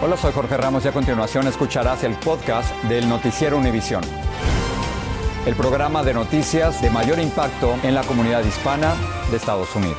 Hola, soy Jorge Ramos y a continuación escucharás el podcast del Noticiero Univisión. El programa de noticias de mayor impacto en la comunidad hispana de Estados Unidos.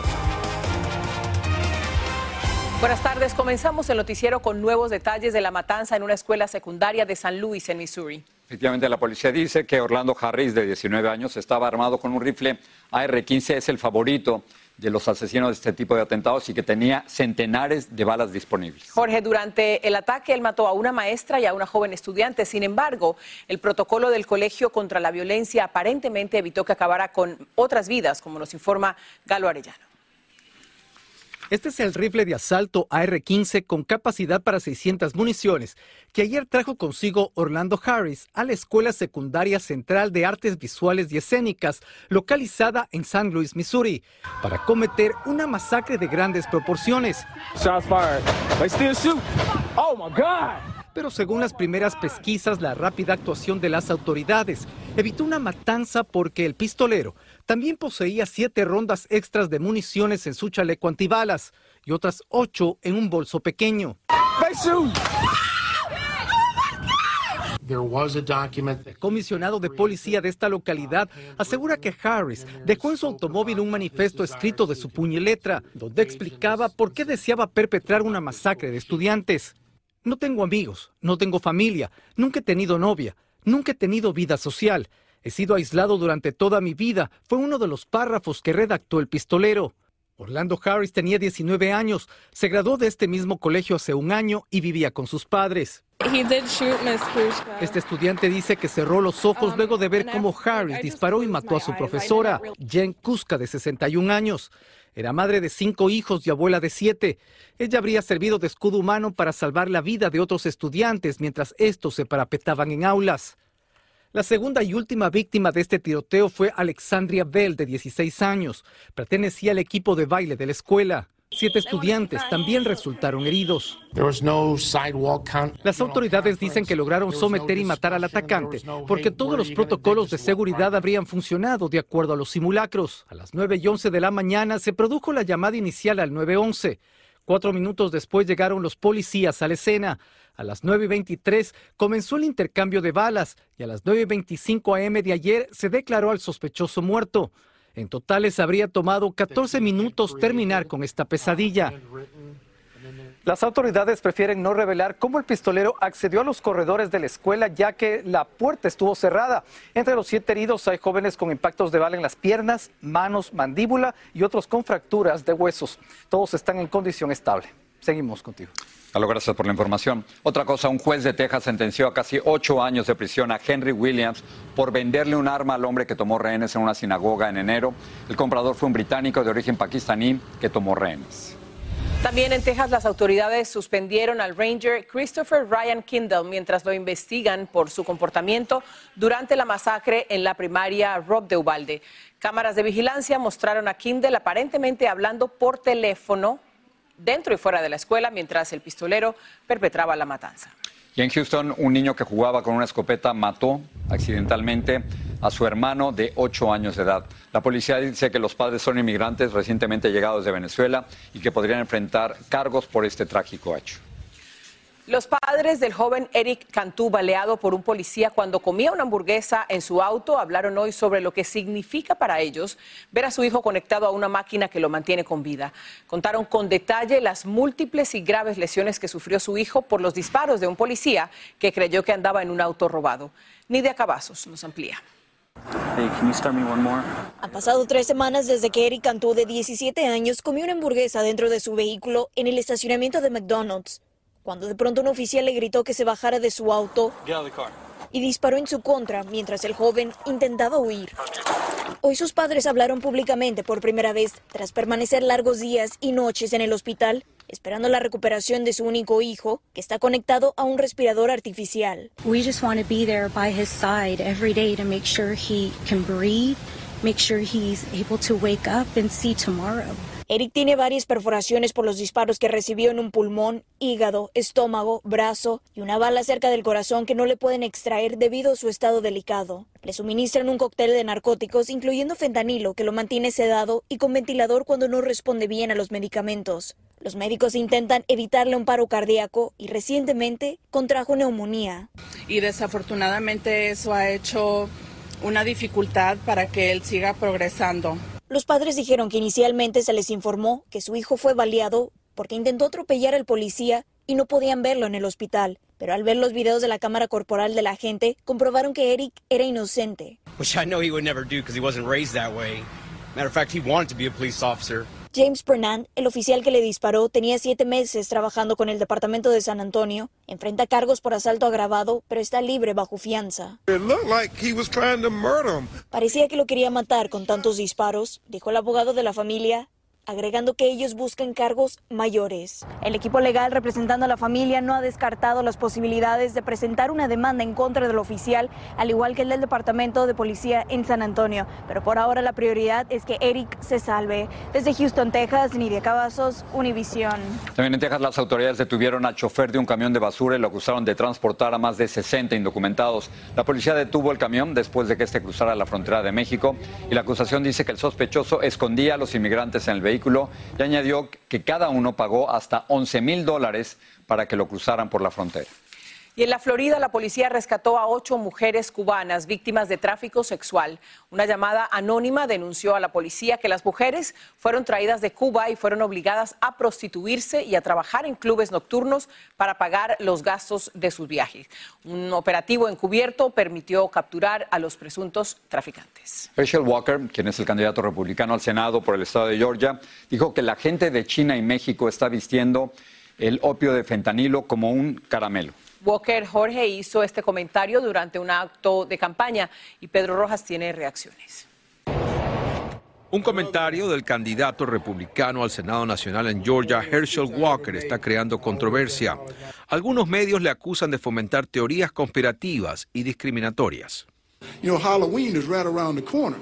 Buenas tardes. Comenzamos el noticiero con nuevos detalles de la matanza en una escuela secundaria de San Luis, en Missouri. Efectivamente, la policía dice que Orlando Harris, de 19 años, estaba armado con un rifle AR-15, es el favorito de los asesinos de este tipo de atentados y que tenía centenares de balas disponibles. Jorge, durante el ataque él mató a una maestra y a una joven estudiante. Sin embargo, el protocolo del Colegio contra la Violencia aparentemente evitó que acabara con otras vidas, como nos informa Galo Arellano. Este es el rifle de asalto AR-15 con capacidad para 600 municiones que ayer trajo consigo Orlando Harris a la Escuela Secundaria Central de Artes Visuales y Escénicas, localizada en San Luis, Missouri, para cometer una masacre de grandes proporciones. Oh my God. Pero según las primeras pesquisas, la rápida actuación de las autoridades evitó una matanza porque el pistolero también poseía siete rondas extras de municiones en su chaleco antibalas y otras ocho en un bolso pequeño. El comisionado de policía de esta localidad asegura que Harris dejó en su automóvil un manifiesto escrito de su puño y letra, donde explicaba por qué deseaba perpetrar una masacre de estudiantes. No tengo amigos, no tengo familia, nunca he tenido novia, nunca he tenido vida social. He sido aislado durante toda mi vida. Fue uno de los párrafos que redactó el pistolero. Orlando Harris tenía 19 años, se graduó de este mismo colegio hace un año y vivía con sus padres. Este estudiante dice que cerró los ojos luego de ver cómo Harris disparó y mató a su profesora, Jen Kuska, de 61 años. Era madre de cinco hijos y abuela de siete. Ella habría servido de escudo humano para salvar la vida de otros estudiantes mientras estos se parapetaban en aulas. La segunda y última víctima de este tiroteo fue Alexandria Bell, de 16 años. Pertenecía al equipo de baile de la escuela. Siete estudiantes también resultaron heridos. Las autoridades dicen que lograron someter y matar al atacante porque todos los protocolos de seguridad habrían funcionado de acuerdo a los simulacros. A las 9 y 11 de la mañana se produjo la llamada inicial al 911. Cuatro minutos después llegaron los policías a la escena. A las 9 y 23 comenzó el intercambio de balas y a las 9 y 25 am de ayer se declaró al sospechoso muerto. En total les habría tomado 14 minutos terminar con esta pesadilla. Las autoridades prefieren no revelar cómo el pistolero accedió a los corredores de la escuela ya que la puerta estuvo cerrada. Entre los siete heridos hay jóvenes con impactos de bala en las piernas, manos, mandíbula y otros con fracturas de huesos. Todos están en condición estable. Seguimos contigo. Aló, gracias por la información. Otra cosa, un juez de Texas sentenció a casi ocho años de prisión a Henry Williams por venderle un arma al hombre que tomó rehenes en una sinagoga en enero. El comprador fue un británico de origen pakistaní que tomó rehenes. También en Texas las autoridades suspendieron al ranger Christopher Ryan Kindle mientras lo investigan por su comportamiento durante la masacre en la primaria Rob de Ubalde. Cámaras de vigilancia mostraron a Kindle aparentemente hablando por teléfono dentro y fuera de la escuela mientras el pistolero perpetraba la matanza. Y en Houston, un niño que jugaba con una escopeta mató accidentalmente a su hermano de 8 años de edad. La policía dice que los padres son inmigrantes recientemente llegados de Venezuela y que podrían enfrentar cargos por este trágico hecho. Los padres del joven Eric Cantú, baleado por un policía cuando comía una hamburguesa en su auto, hablaron hoy sobre lo que significa para ellos ver a su hijo conectado a una máquina que lo mantiene con vida. Contaron con detalle las múltiples y graves lesiones que sufrió su hijo por los disparos de un policía que creyó que andaba en un auto robado. Nidia Cavazos nos amplía. Han pasado tres semanas desde que Eric Cantú, de 17 años, comió una hamburguesa dentro de su vehículo en el estacionamiento de McDonald's cuando de pronto un oficial le gritó que se bajara de su auto y disparó en su contra mientras el joven intentaba huir. Hoy sus padres hablaron públicamente por primera vez tras permanecer largos días y noches en el hospital esperando la recuperación de su único hijo, que está conectado a un respirador artificial. We just want to be there by his side every day to make sure he can breathe, make sure he's able to wake up and see tomorrow. Eric tiene varias perforaciones por los disparos que recibió en un pulmón, hígado, estómago, brazo y una bala cerca del corazón que no le pueden extraer debido a su estado delicado. Le suministran un cóctel de narcóticos, incluyendo fentanilo, que lo mantiene sedado y con ventilador cuando no responde bien a los medicamentos. Los médicos intentan evitarle un paro cardíaco y recientemente contrajo neumonía. Y desafortunadamente eso ha hecho una dificultad para que él siga progresando. Los padres dijeron que inicialmente se les informó que su hijo fue baleado porque intentó atropellar al policía y no podían verlo en el hospital. Pero al ver los videos de la cámara corporal de la gente, comprobaron que Eric era inocente. Which I know he would never do because he wasn't raised that way. Matter of fact, he wanted to be a police officer. James Bernand, el oficial que le disparó, tenía siete meses trabajando con el Departamento de San Antonio. Enfrenta cargos por asalto agravado, pero está libre bajo fianza. Parecía que lo quería matar con tantos disparos, dijo el abogado de la familia, agregando que ellos buscan cargos mayores. El equipo legal representando a la familia no ha descartado las posibilidades de presentar una demanda en contra del oficial, al igual que el del Departamento de Policía en San Antonio. Pero por ahora la prioridad es que Eric se salve. Desde Houston, Texas, Nidia Cavazos, Univisión. También en Texas las autoridades detuvieron al chofer de un camión de basura y lo acusaron de transportar a más de 60 indocumentados. La policía detuvo el camión después de que este cruzara la frontera de México y la acusación dice que el sospechoso escondía a los inmigrantes en el vehículo y añadió que cada uno pagó hasta 11 mil dólares para que lo cruzaran por la frontera. Y en la Florida, la policía rescató a ocho mujeres cubanas víctimas de tráfico sexual. Una llamada anónima denunció a la policía que las mujeres fueron traídas de Cuba y fueron obligadas a prostituirse y a trabajar en clubes nocturnos para pagar los gastos de sus viajes. Un operativo encubierto permitió capturar a los presuntos traficantes. Herschel Walker, quien es el candidato republicano al Senado por el estado de Georgia, dijo que la gente de China y México está vistiendo el opio de fentanilo como un caramelo. Walker Jorge hizo este comentario durante un acto de campaña y Pedro Rojas tiene reacciones. Un comentario del candidato republicano al Senado Nacional en Georgia, Herschel Walker, está creando controversia. Algunos medios le acusan de fomentar teorías conspirativas y discriminatorias. You know, Halloween is right around the corner.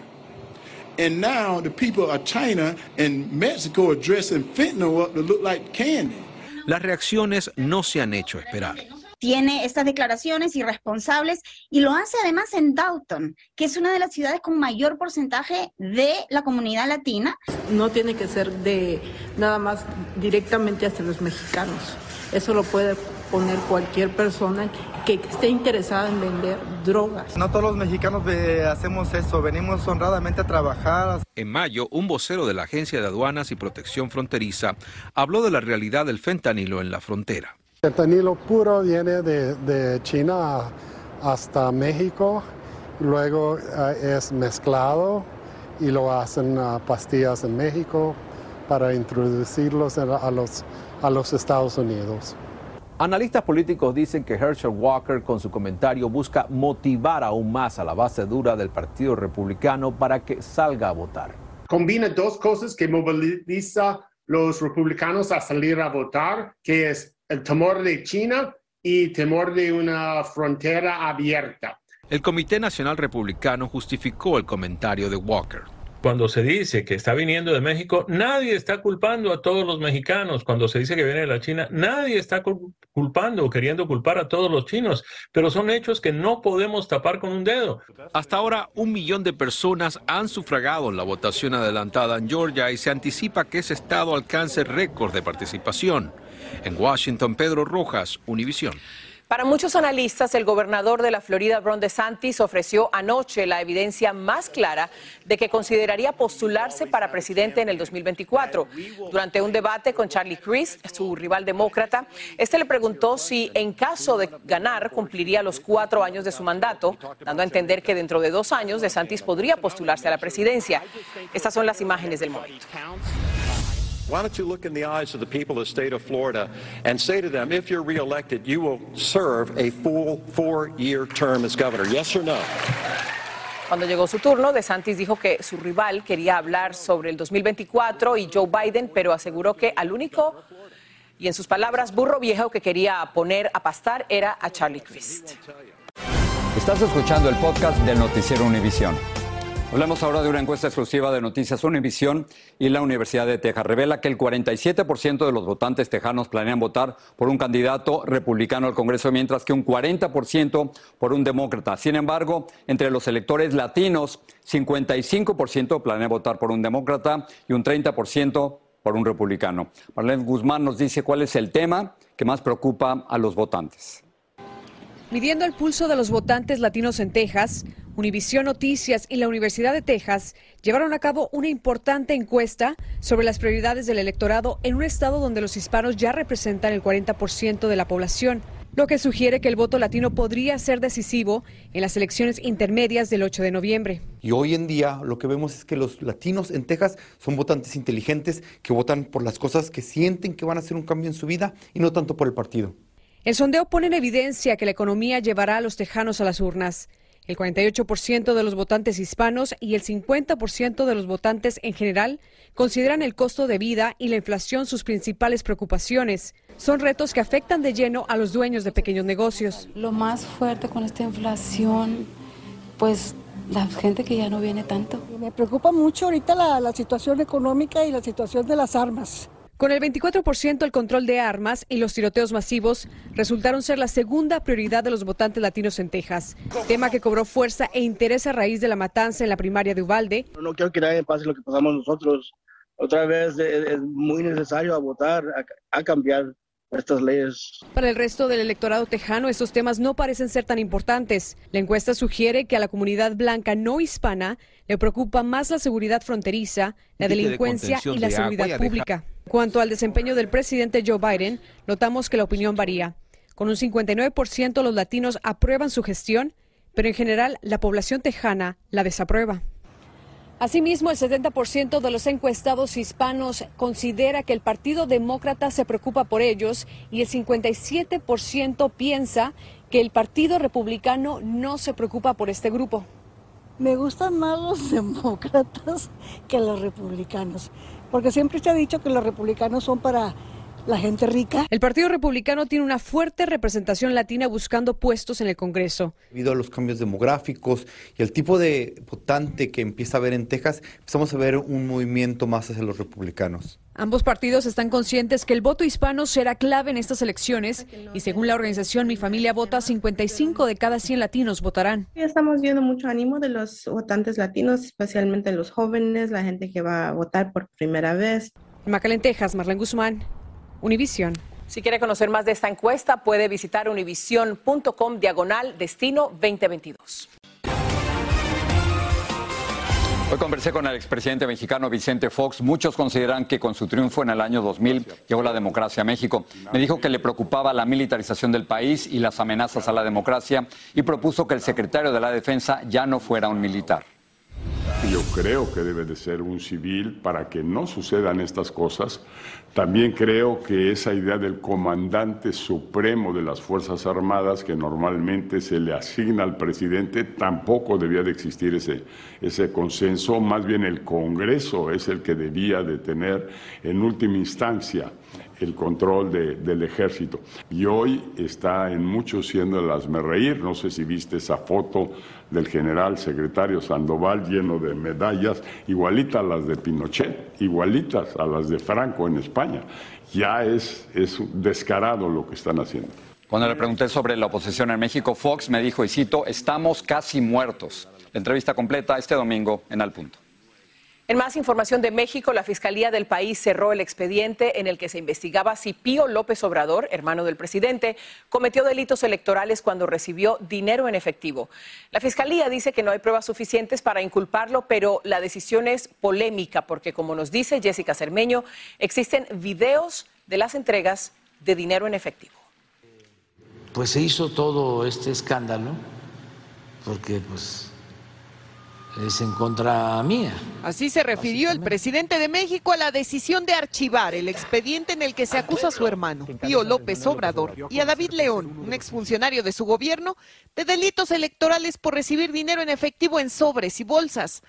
And now the people of China and Mexico are dressing fentanyl up to look like candy. Las reacciones no se han hecho esperar tiene estas declaraciones irresponsables y lo hace además en Dalton, que es una de las ciudades con mayor porcentaje de la comunidad latina. No tiene que ser de nada más directamente hacia los mexicanos. Eso lo puede poner cualquier persona que esté interesada en vender drogas. No todos los mexicanos hacemos eso, venimos honradamente a trabajar. En mayo, un vocero de la Agencia de Aduanas y Protección Fronteriza habló de la realidad del fentanilo en la frontera. El fentanilo puro viene de, China hasta México, luego eh, es mezclado y lo hacen a pastillas en México para introducirlos a los, a los Estados Unidos. Analistas políticos dicen que Herschel Walker con su comentario busca motivar aún más a la base dura del Partido Republicano para que salga a votar. Combina dos cosas que moviliza los republicanos a salir a votar, que es el temor de China y temor de una frontera abierta. El Comité Nacional Republicano justificó el comentario de Walker. Cuando se dice que está viniendo de México, nadie está culpando a todos los mexicanos. Cuando se dice que viene de la China, nadie está culpando o queriendo culpar a todos los chinos. Pero son hechos que no podemos tapar con un dedo. Hasta ahora, un millón de personas han sufragado en la votación adelantada en Georgia y se anticipa que ese estado alcance récord de participación. En Washington, Pedro Rojas, Univisión. Para muchos analistas, el gobernador de la Florida, Ron DeSantis, ofreció anoche la evidencia más clara de que consideraría postularse para presidente en el 2024. Durante un debate con Charlie Crist, su rival demócrata, este le preguntó si, en caso de ganar, cumpliría los cuatro años de su mandato, dando a entender que dentro de dos años DeSantis podría postularse a la presidencia. Estas son las imágenes del momento. Why don't you look in the eyes of the people of the state of Florida and say to them, if you're reelected, you will serve a full four-year term as governor? Yes or no? Cuando llegó su turno, DeSantis dijo que su rival quería hablar sobre el 2024 y Joe Biden, pero aseguró que al único, y en sus palabras, burro viejo que quería poner a pastar era a Charlie Crist. Estás escuchando el podcast del Noticiero Univisión. Hablamos ahora de una encuesta exclusiva de Noticias Univisión y la Universidad de Texas. Revela que el 47% de los votantes tejanos planean votar por un candidato republicano al Congreso, mientras que un 40% por un demócrata. Sin embargo, entre los electores latinos, 55% planea votar por un demócrata y un 30% por un republicano. Marlene Guzmán nos dice cuál es el tema que más preocupa a los votantes. Midiendo el pulso de los votantes latinos en Texas, Univisión Noticias y la Universidad de Texas llevaron a cabo una importante encuesta sobre las prioridades del electorado en un estado donde los hispanos ya representan el 40% de la población, lo que sugiere que el voto latino podría ser decisivo en las elecciones intermedias del 8 de noviembre. Y hoy en día lo que vemos es que los latinos en Texas son votantes inteligentes que votan por las cosas que sienten que van a hacer un cambio en su vida y no tanto por el partido. El sondeo pone en evidencia que la economía llevará a los tejanos a las urnas. El 48% de los votantes hispanos y el 50% de los votantes en general consideran el costo de vida y la inflación sus principales preocupaciones. Son retos que afectan de lleno a los dueños de pequeños negocios. Lo más fuerte con esta inflación, pues la gente que ya no viene tanto. Me preocupa mucho ahorita la, la situación económica y la situación de las armas. Con el 24% el control de armas y los tiroteos masivos resultaron ser la segunda prioridad de los votantes latinos en Texas, tema que cobró fuerza e interés a raíz de la matanza en la primaria de Uvalde. No quiero que nadie pase lo que pasamos nosotros. Otra vez es, muy necesario a votar, a, a cambiar estas leyes. Para el resto del electorado tejano, estos temas no parecen ser tan importantes. La encuesta sugiere que a la comunidad blanca no hispana le preocupa más la seguridad fronteriza, la delincuencia y la seguridad pública. Cuanto al desempeño del presidente Joe Biden, notamos que la opinión varía. Con un 59% los latinos aprueban su gestión, pero en general la población tejana la desaprueba. Asimismo, el 70% de los encuestados hispanos considera que el Partido Demócrata se preocupa por ellos y el 57% piensa que el Partido Republicano no se preocupa por este grupo. Me gustan más los demócratas que los republicanos, porque siempre se ha dicho que los republicanos son para la gente rica. El Partido Republicano tiene una fuerte representación latina buscando puestos en el Congreso. Debido a los cambios demográficos y el tipo de votante que empieza a ver en Texas, empezamos a ver un movimiento más hacia los republicanos. Ambos partidos están conscientes que el voto hispano será clave en estas elecciones y según la organización Mi Familia Vota, 55 de cada 100 latinos votarán. Estamos viendo mucho ánimo de los votantes latinos, especialmente los jóvenes, la gente que va a votar por primera vez. En McAllen, Texas, Marlene Guzmán, Univisión. Si quiere conocer más de esta encuesta, puede visitar univision.com diagonal destino 2022. Hoy conversé con el expresidente mexicano Vicente Fox. Muchos consideran que con su triunfo en el año 2000 llegó la democracia a México. Me dijo que le preocupaba la militarización del país y las amenazas a la democracia y propuso que el secretario de la Defensa ya no fuera un militar. Yo creo que debe de ser un civil para que no sucedan estas cosas. También creo que esa idea del comandante supremo de las Fuerzas Armadas, que normalmente se le asigna al presidente, tampoco debía de existir ese, ese consenso. Más bien el Congreso es el que debía de tener en última instancia el control del ejército. Y hoy está en muchos siendo el asme reír. No sé si viste esa foto del general secretario Sandoval lleno de medallas, igualitas a las de Pinochet, igualitas a las de Franco en España. Ya es, es descarado lo que están haciendo. Cuando le pregunté sobre la oposición en México, Fox me dijo, y cito, estamos casi muertos. La entrevista completa este domingo en Al Punto. En más información de México, la Fiscalía del país cerró el expediente en el que se investigaba si Pío López Obrador, hermano del presidente, cometió delitos electorales cuando recibió dinero en efectivo. La Fiscalía dice que no hay pruebas suficientes para inculparlo, pero la decisión es polémica porque, como nos dice Jessica Cermeño, existen videos de las entregas de dinero en efectivo. Pues se hizo todo este escándalo porque pues es en contra mía. Así se refirió el presidente de México a la decisión de archivar el expediente en el que se acusa a su hermano, Pío López Obrador, y a David León, un exfuncionario de su gobierno, de delitos electorales por recibir dinero en efectivo en sobres y bolsas.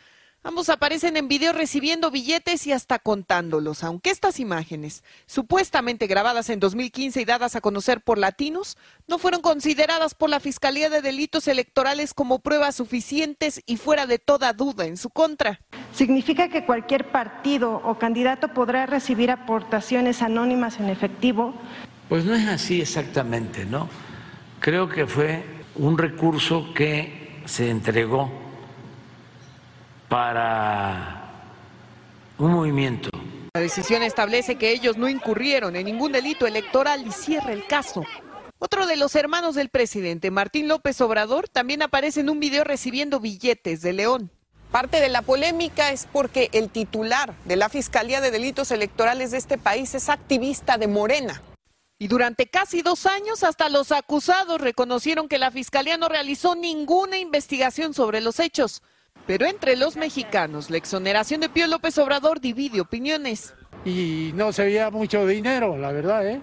Ambos aparecen en video recibiendo billetes y hasta contándolos, aunque estas imágenes, supuestamente grabadas en 2015 y dadas a conocer por latinos, no fueron consideradas por la Fiscalía de Delitos Electorales como pruebas suficientes y fuera de toda duda en su contra. ¿Significa que cualquier partido o candidato podrá recibir aportaciones anónimas en efectivo? Pues no es así exactamente, ¿no? Creo que fue un recurso que se entregó para un movimiento. La decisión establece que ellos no incurrieron en ningún delito electoral y cierra el caso. Otro de los hermanos del presidente, Martín López Obrador, también aparece en un video recibiendo billetes de León. Parte de la polémica es porque el titular de la Fiscalía de Delitos Electorales de este país es activista de Morena. Y durante casi dos años, hasta los acusados reconocieron que la Fiscalía no realizó ninguna investigación sobre los hechos. Pero entre los mexicanos, la exoneración de Pío López Obrador divide opiniones. Y no se veía mucho dinero, la verdad, ¿eh?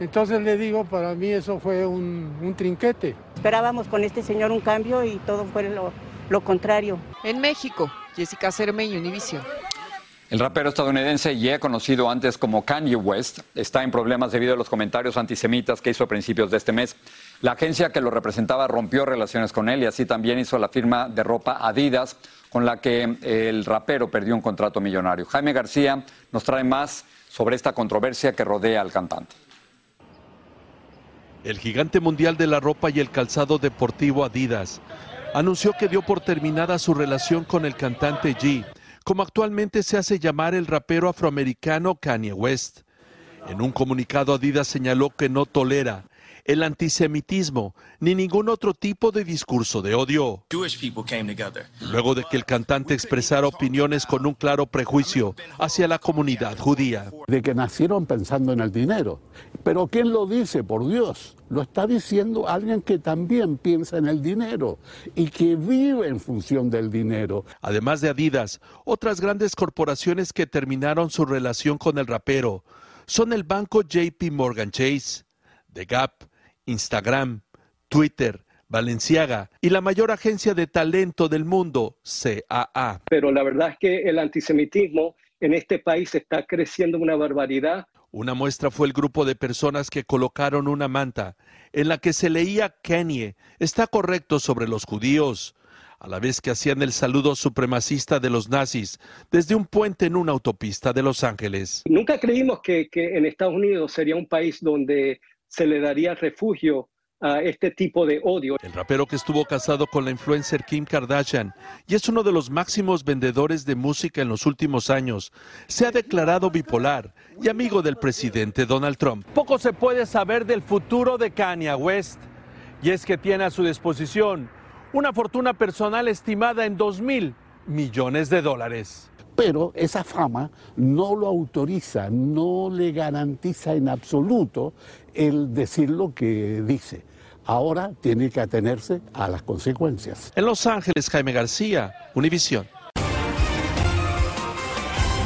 Entonces le digo, para mí eso fue un, un trinquete. Esperábamos con este señor un cambio y todo fue lo, lo contrario. En México, Jessica Cermeño, Univision. El rapero estadounidense, ya conocido antes como Kanye West, está en problemas debido a los comentarios antisemitas que hizo a principios de este mes. La agencia que lo representaba rompió relaciones con él y así también hizo la firma de ropa Adidas, con la que el rapero perdió un contrato millonario. Jaime García nos trae más sobre esta controversia que rodea al cantante. El gigante mundial de la ropa y el calzado deportivo Adidas anunció que dio por terminada su relación con el cantante G, como actualmente se hace llamar el rapero afroamericano Kanye West. En un comunicado Adidas señaló que no tolera el antisemitismo ni ningún otro tipo de discurso de odio. Luego de que el cantante expresara opiniones con un claro prejuicio hacia la comunidad judía. De que nacieron pensando en el dinero. Pero ¿quién lo dice? Por Dios. Lo está diciendo alguien que también piensa en el dinero y que vive en función del dinero. Además de Adidas, otras grandes corporaciones que terminaron su relación con el rapero son el banco JP Morgan Chase, The Gap, Instagram, Twitter, Valenciaga y la mayor agencia de talento del mundo, CAA. Pero la verdad es que el antisemitismo en este país está creciendo una barbaridad. Una muestra fue el grupo de personas que colocaron una manta en la que se leía Kanye está correcto sobre los judíos, a la vez que hacían el saludo supremacista de los nazis desde un puente en una autopista de Los Ángeles. Nunca creímos que, que en Estados Unidos sería un país donde se le daría refugio a este tipo de odio. El rapero que estuvo casado con la influencer Kim Kardashian y es uno de los máximos vendedores de música en los últimos años, se ha declarado bipolar y amigo del presidente Donald Trump. Poco se puede saber del futuro de Kanye West y es que tiene a su disposición una fortuna personal estimada en 2 mil millones de dólares pero esa fama no lo autoriza, no le garantiza en absoluto el decir lo que dice. Ahora tiene que atenerse a las consecuencias. En Los Ángeles, Jaime García, Univisión.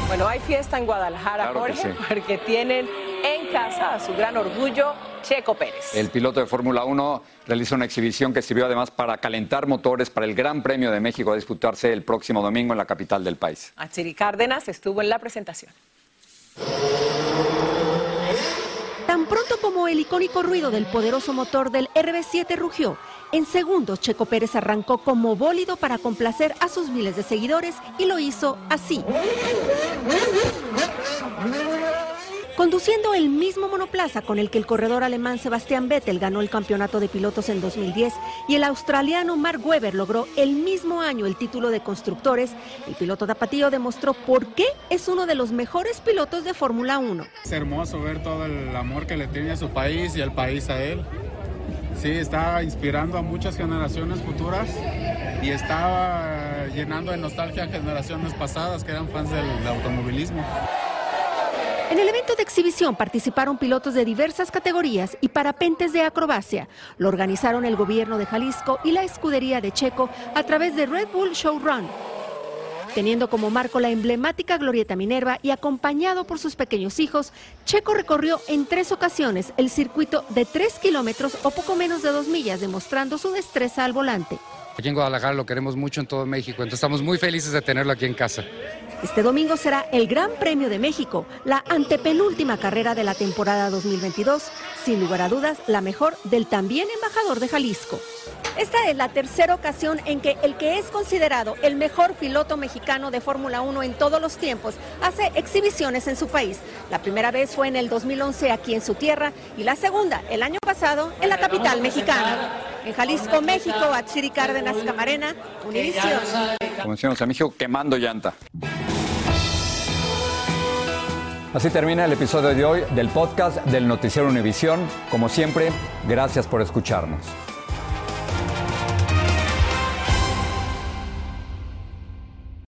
Bueno, hay fiesta en Guadalajara, Claro Jorge, sí. porque tienen en casa a su gran orgullo, Checo Pérez. El piloto de Fórmula 1 realiza una exhibición que sirvió además para calentar motores para el Gran Premio de México a disputarse el próximo domingo en la capital del país. Achiri Cárdenas estuvo en la presentación. Tan pronto como el icónico ruido del poderoso motor del RB7 rugió, en segundos Checo Pérez arrancó como bólido para complacer a sus miles de seguidores y lo hizo así. Conduciendo el mismo monoplaza con el que el corredor alemán Sebastián Vettel ganó el campeonato de pilotos en 2010 y el australiano Mark Webber logró el mismo año el título de constructores, el piloto tapatío demostró por qué es uno de los mejores pilotos de Fórmula 1. Es hermoso ver todo el amor que le tiene a su país y el país a él. Sí, está inspirando a muchas generaciones futuras y está llenando de nostalgia a generaciones pasadas que eran fans del automovilismo. En el evento de exhibición participaron pilotos de diversas categorías y parapentes de acrobacia. Lo organizaron el gobierno de Jalisco y la escudería de Checo a través de Red Bull Showrun. Teniendo como marco la emblemática Glorieta Minerva y acompañado por sus pequeños hijos, Checo recorrió en tres ocasiones el circuito de tres kilómetros o poco menos de dos millas, demostrando su destreza al volante. Aquí en Guadalajara lo queremos mucho en todo México, entonces estamos muy felices de tenerlo aquí en casa. Este domingo será el Gran Premio de México, la antepenúltima carrera de la temporada 2022, sin lugar a dudas la mejor del también embajador de Jalisco. Esta es la tercera ocasión en que el que es considerado el mejor piloto mexicano de Fórmula 1 en todos los tiempos hace exhibiciones en su país. La primera vez fue en el 2011 aquí en su tierra y la segunda el año pasado en la capital mexicana. En Jalisco, México, Atsiri Cárdenas Camarena, Univisión. Como a México, quemando llanta. Así termina el episodio de hoy del podcast del Noticiero Univisión. Como siempre, gracias por escucharnos.